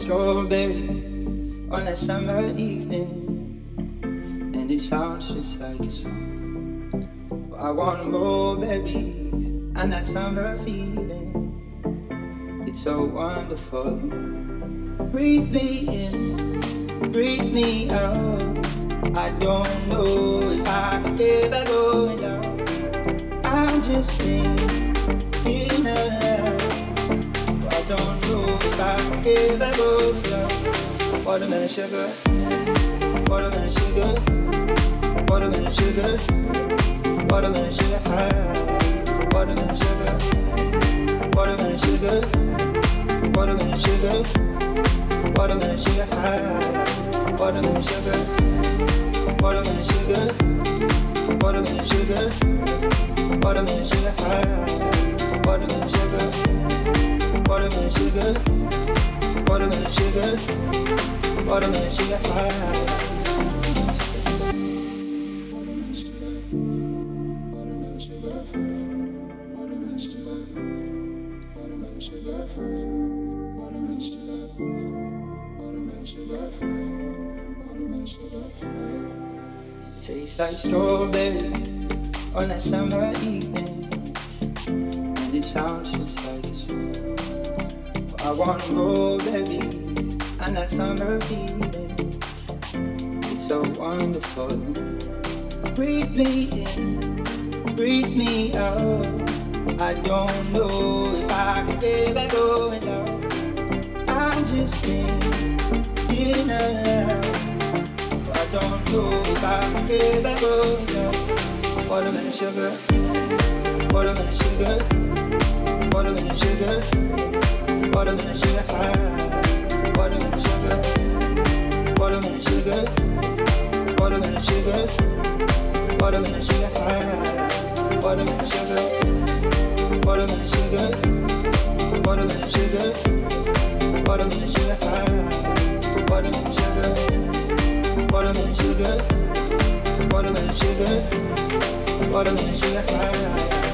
Strawberry on a summer evening, and it sounds just like a song. I want more berries and that summer feeling. It's so wonderful. Breathe me in, breathe me out. I don't know if I can ever go down. I'm just thinking aloud. I don't know can ever go down. Watermelon sugar, watermelon sugar, watermelon sugar, watermelon sugar watermelon sugar, watermelon sugar, watermelon sugar, watermelon sugar watermelon sugar, watermelon sugar, watermelon sugar, watermelon sugar watermelon sugar, watermelon sugar, watermelon sugar, watermelon sugar high. Tastes like strawberry on a summer evening, Oh, I want berries and that summer feeling. It's so wonderful. Breathe me in, breathe me out. I don't know if I can ever go down. I'm just thinking aloud. I don't know if I can ever go down. Watermelon sugar, watermelon sugar, watermelon sugar, watermelon sugar high, watermelon sugar, watermelon sugar, watermelon sugar, watermelon sugar high, watermelon sugar, watermelon sugar, watermelon sugar, watermelon sugar high, watermelon sugar watermelon sugar, watermelon sugar, watermelon sugar high.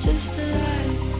Just a lie.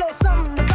know something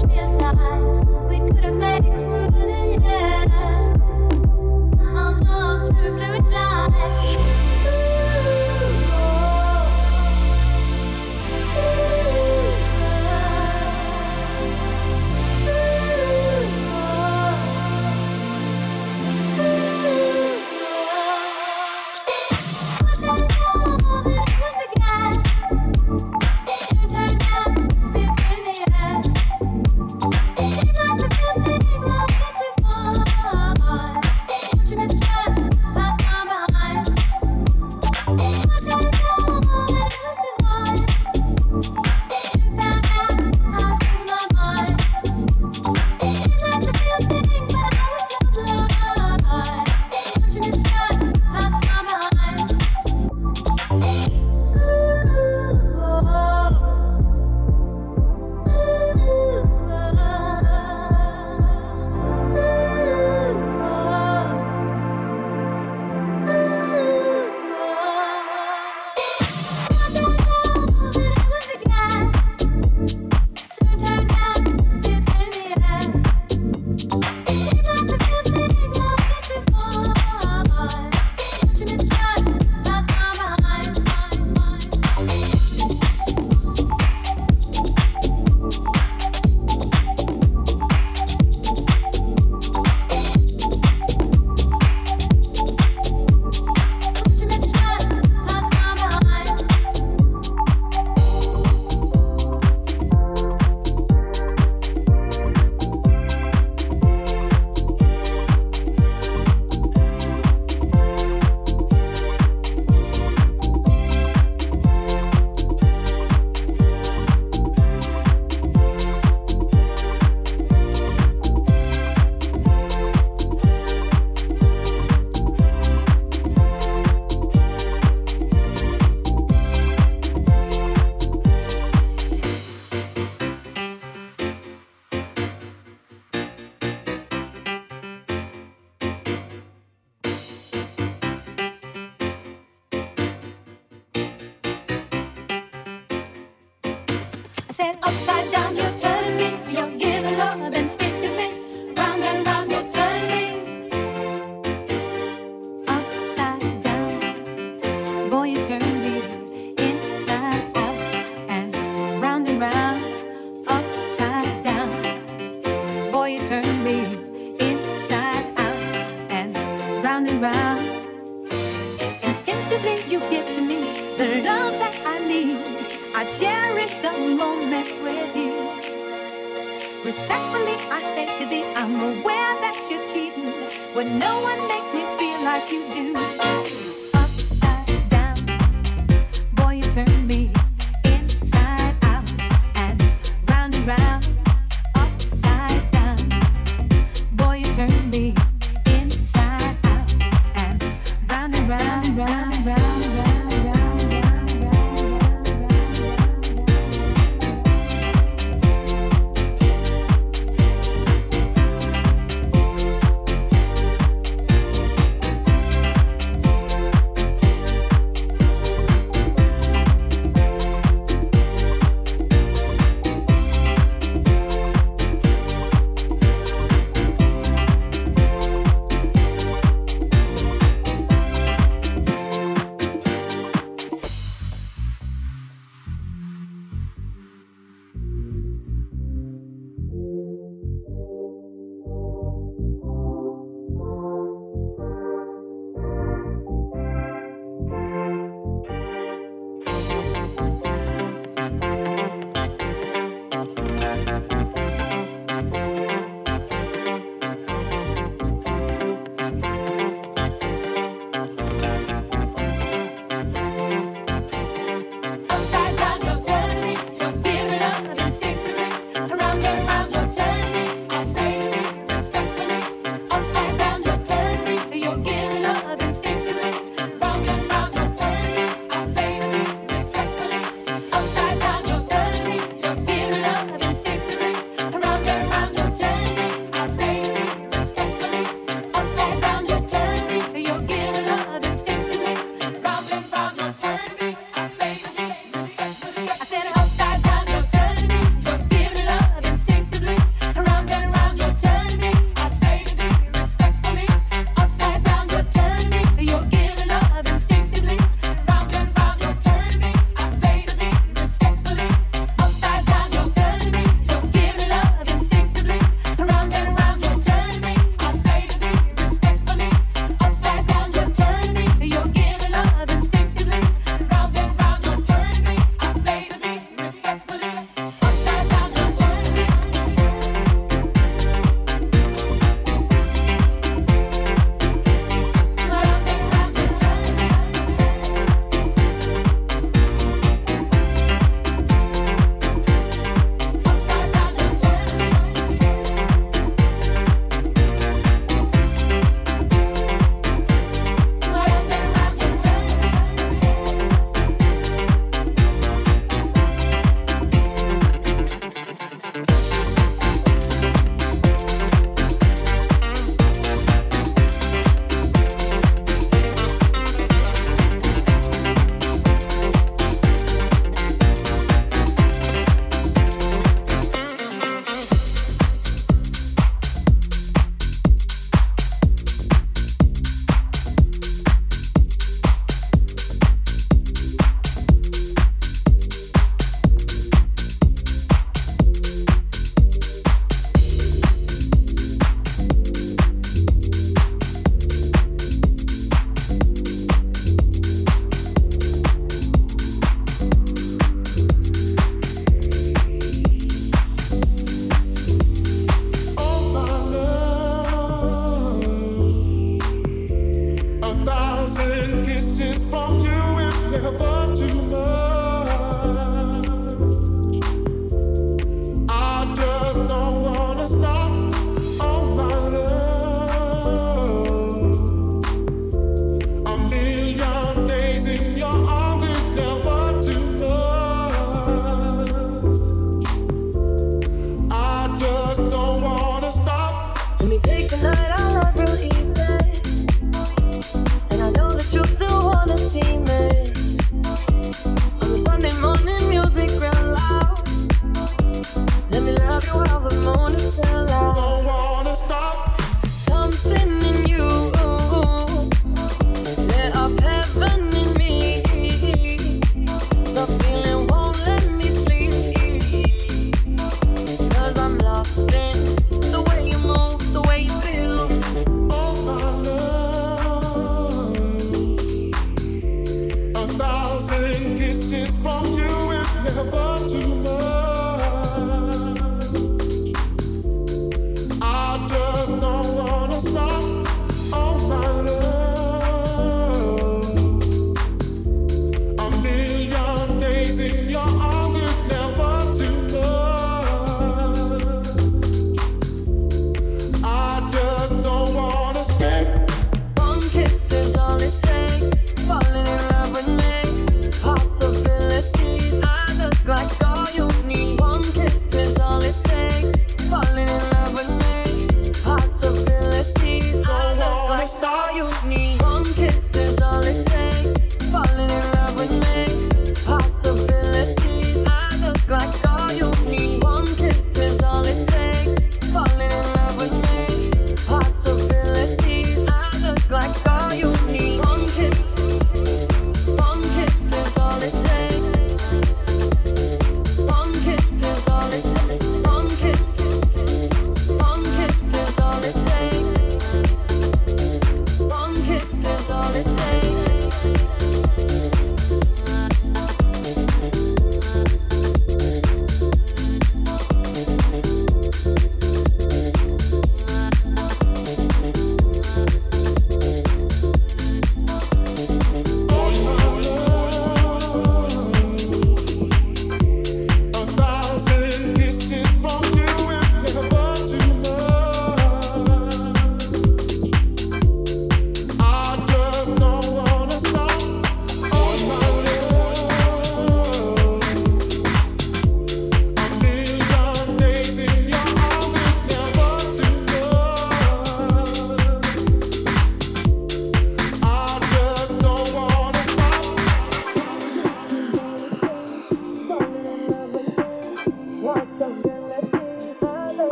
Christmas.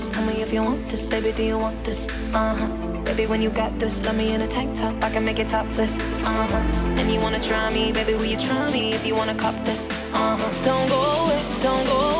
Love me if you want this, baby, do you want this? Uh-huh. Baby when you get this, let me in a tank top, I can make it topless. Uh huh. And you wanna try me, baby? Will you try me if you wanna cop this? Uh huh. Don't go away, don't go away,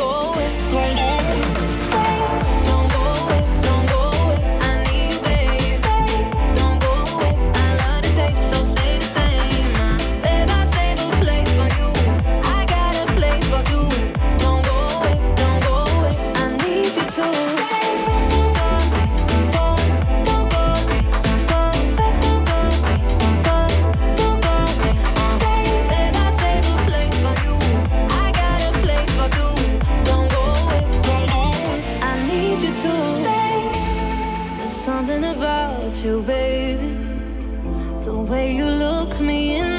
way you look me in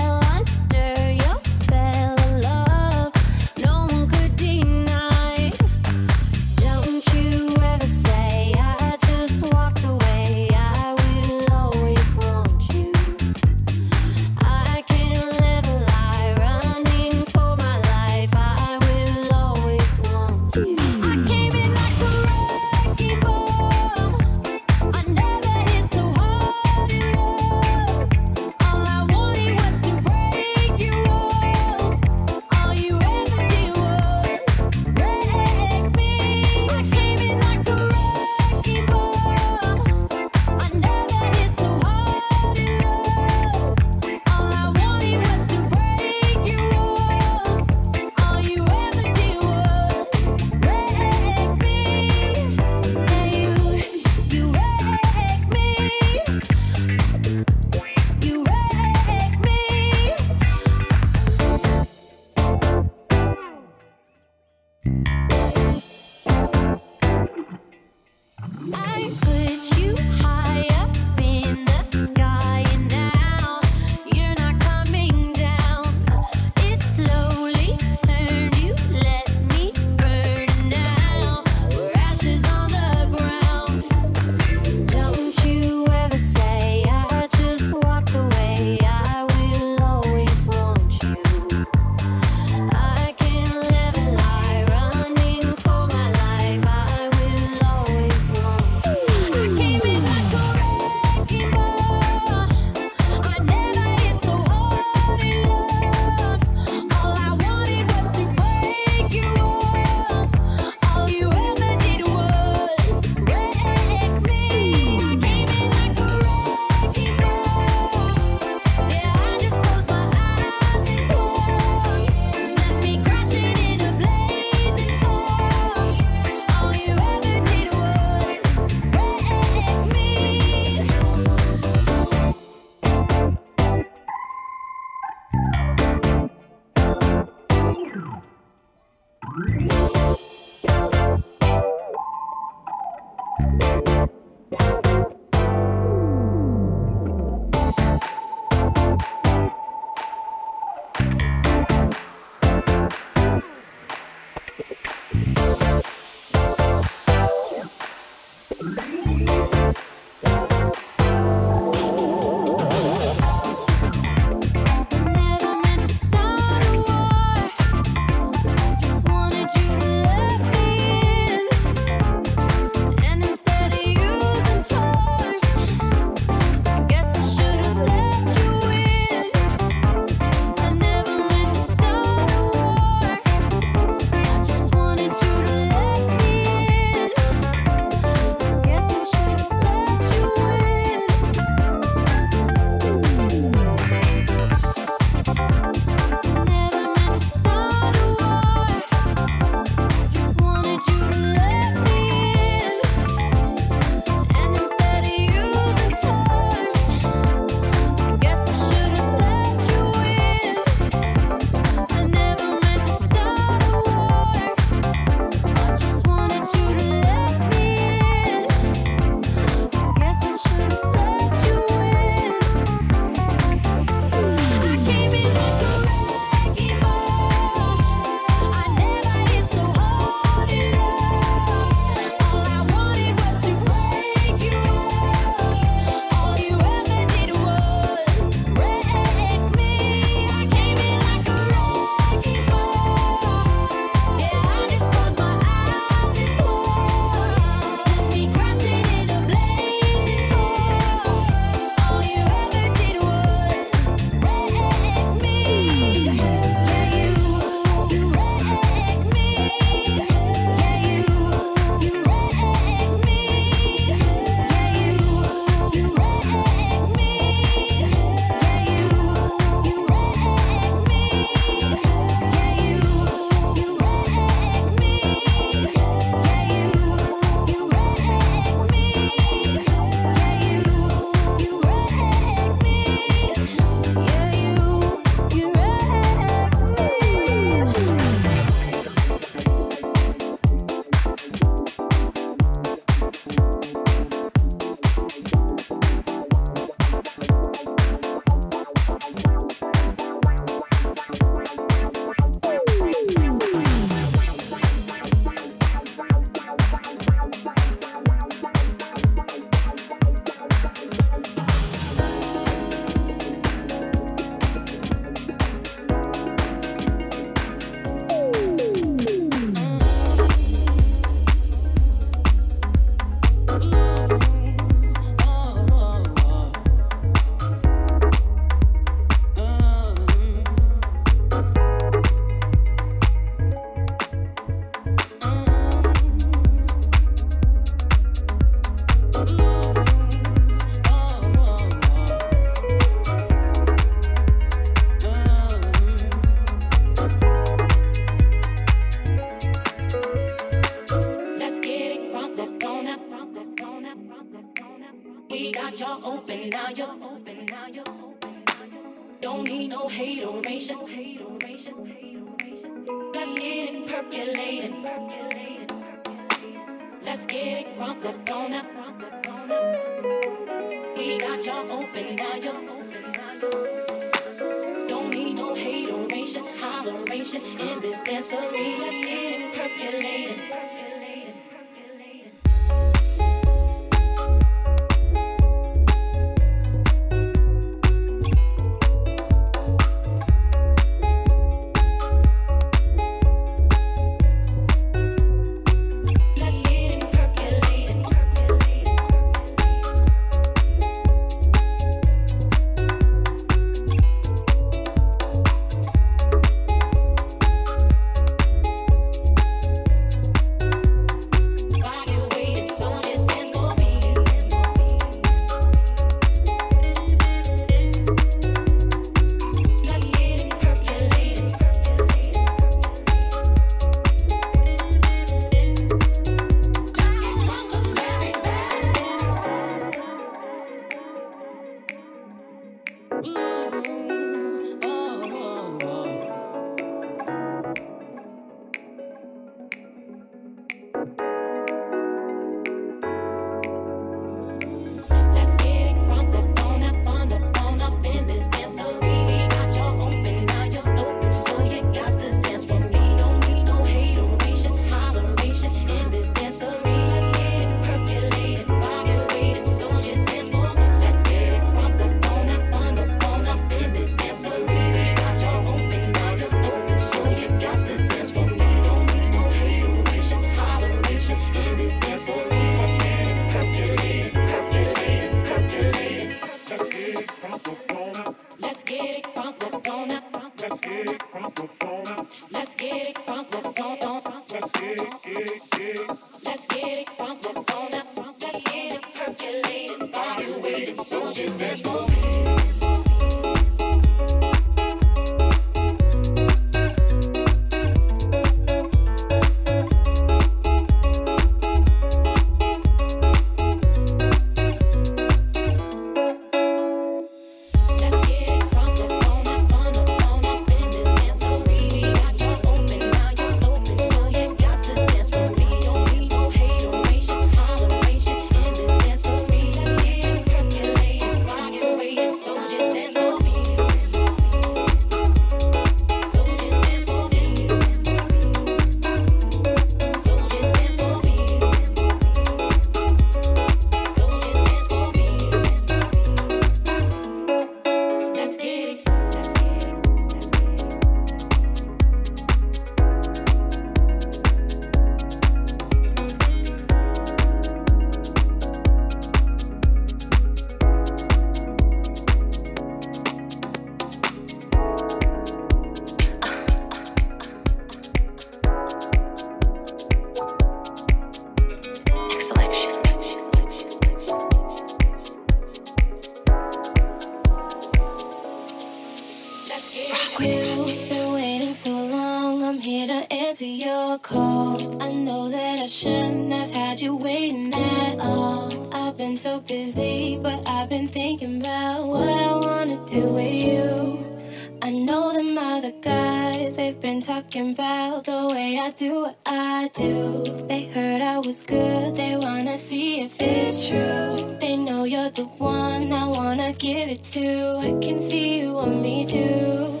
They've been talking about the way I do what I do. They heard I was good, they wanna see if it's true. They know you're the one I wanna give it to. I can see you on me too.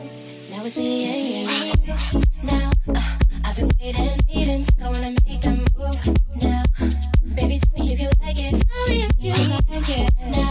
Now it's me and you. Now uh, I've been waiting, needing, gonna make a move. Now, baby, tell me if you like it. Tell me if you like it. Now,